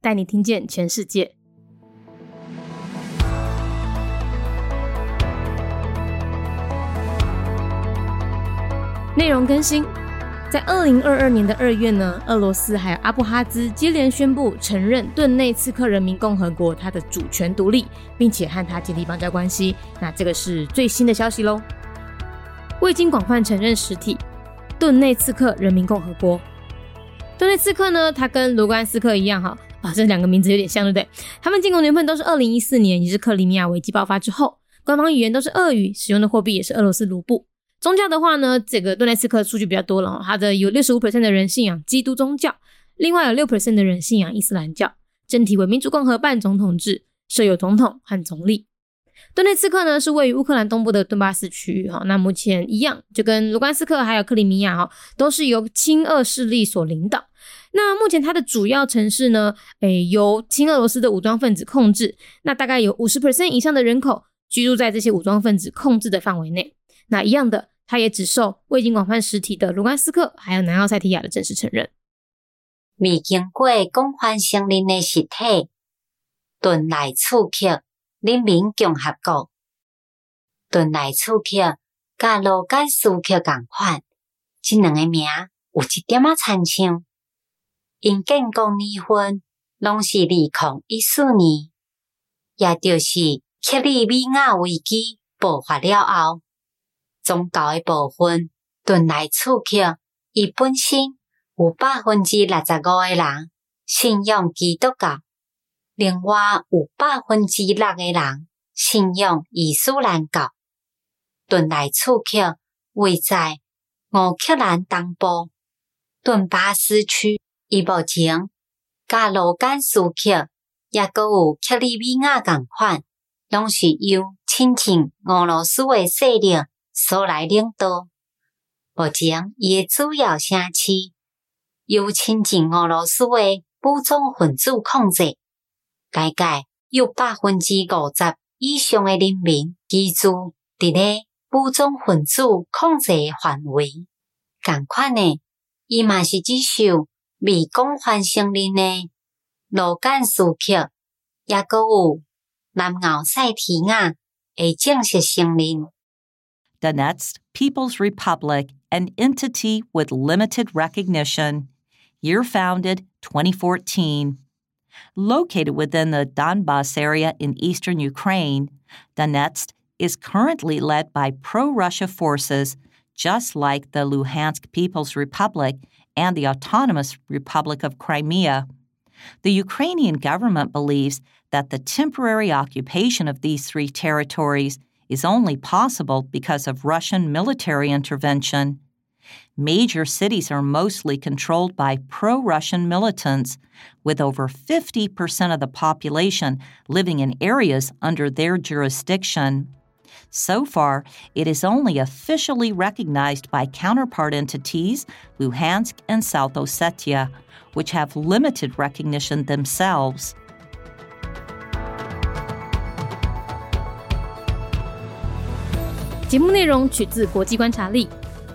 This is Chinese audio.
带你听见全世界。内容更新，在二零二二年的二月呢，俄罗斯还有阿布哈兹接连宣布承认顿内茨克人民共和国它的主权独立，并且和它建立邦交关系。那这个是最新的消息喽。未经广泛承认实体，顿内茨克人民共和国。顿内茨克呢，它跟卢甘斯克一样哈。啊，这两个名字有点像，对不对？他们进攻年份都是二零一四年，也是克里米亚危机爆发之后。官方语言都是俄语，使用的货币也是俄罗斯卢布。宗教的话呢，这个顿涅茨克数据比较多了，它的有六十五 percent 的人信仰基督宗教，另外有六 percent 的人信仰伊斯兰教。政体为民主共和半总统制，设有总统和总理。顿内茨克呢是位于乌克兰东部的顿巴斯区域哈，那目前一样，就跟卢甘斯克还有克里米亚哈，都是由亲俄势力所领导。那目前它的主要城市呢，诶，由亲俄罗斯的武装分子控制。那大概有五十 percent 以上的人口居住在这些武装分子控制的范围内。那一样的，它也只受未经广泛实体的卢甘斯克还有南奥塞梯亚的正式承认。未经过广泛承认的实体，顿内茨克人民共和国。顿内茨克甲卢甘斯克共款，即两个名有一点仔参像。因建国年份拢是二零一四年，也就是克里米亚危机爆发了后，宗教的部分顿内茨克伊本身有百分之六十五的人信仰基督教，另外有百分之六的人信仰伊斯兰教。顿内茨克位在乌克兰东部顿巴斯区。伊目前，甲卢甘斯克也阁有克里米亚共款，拢是由亲近俄罗斯诶势力所来领导。目前，伊诶主要城市由亲近俄罗斯诶武装分子控制，大概有百分之五十以上的人民居住伫咧武装分子控制范围。共款诶，伊嘛是只受。未广泛承认的卢甘斯克，也阁有南奥塞梯亚的正式承认。Donetsk People's Republic, an entity with limited recognition, year founded 2014. Located within the Donbas area in eastern Ukraine, Donetsk is currently led by pro Russia forces, just like the Luhansk People's Republic and the Autonomous Republic of Crimea. The Ukrainian government believes that the temporary occupation of these three territories is only possible because of Russian military intervention. Major cities are mostly controlled by pro Russian militants, with over 50% of the population living in areas under their jurisdiction. So far, it is only officially recognized by counterpart entities, Luhansk and South Ossetia, which have limited recognition themselves.